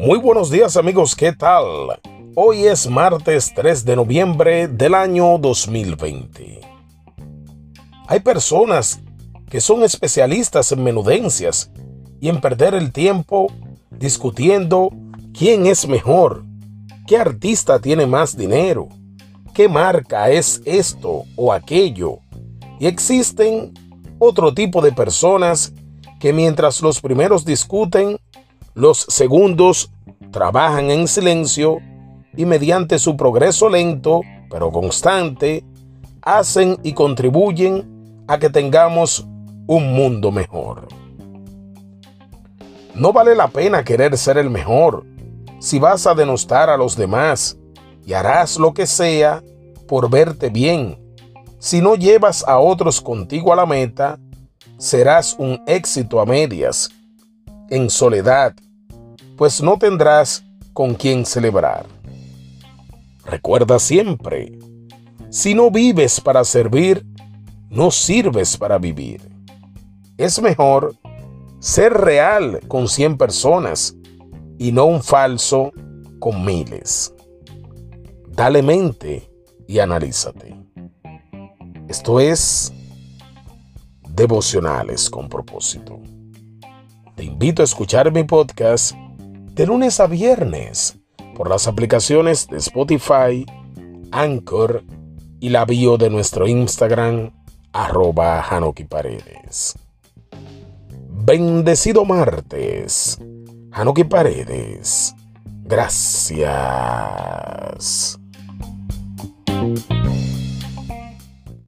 Muy buenos días amigos, ¿qué tal? Hoy es martes 3 de noviembre del año 2020. Hay personas que son especialistas en menudencias y en perder el tiempo discutiendo quién es mejor, qué artista tiene más dinero, qué marca es esto o aquello. Y existen otro tipo de personas que mientras los primeros discuten, los segundos trabajan en silencio y mediante su progreso lento pero constante, hacen y contribuyen a que tengamos un mundo mejor. No vale la pena querer ser el mejor si vas a denostar a los demás y harás lo que sea por verte bien. Si no llevas a otros contigo a la meta, serás un éxito a medias, en soledad, pues no tendrás con quien celebrar. Recuerda siempre, si no vives para servir, no sirves para vivir. Es mejor ser real con 100 personas y no un falso con miles. Dale mente y analízate. Esto es devocionales con propósito. Te invito a escuchar mi podcast de lunes a viernes por las aplicaciones de Spotify, Anchor y la bio de nuestro Instagram, arroba Hanoki Paredes. Bendecido martes, Hanoki Paredes. Gracias.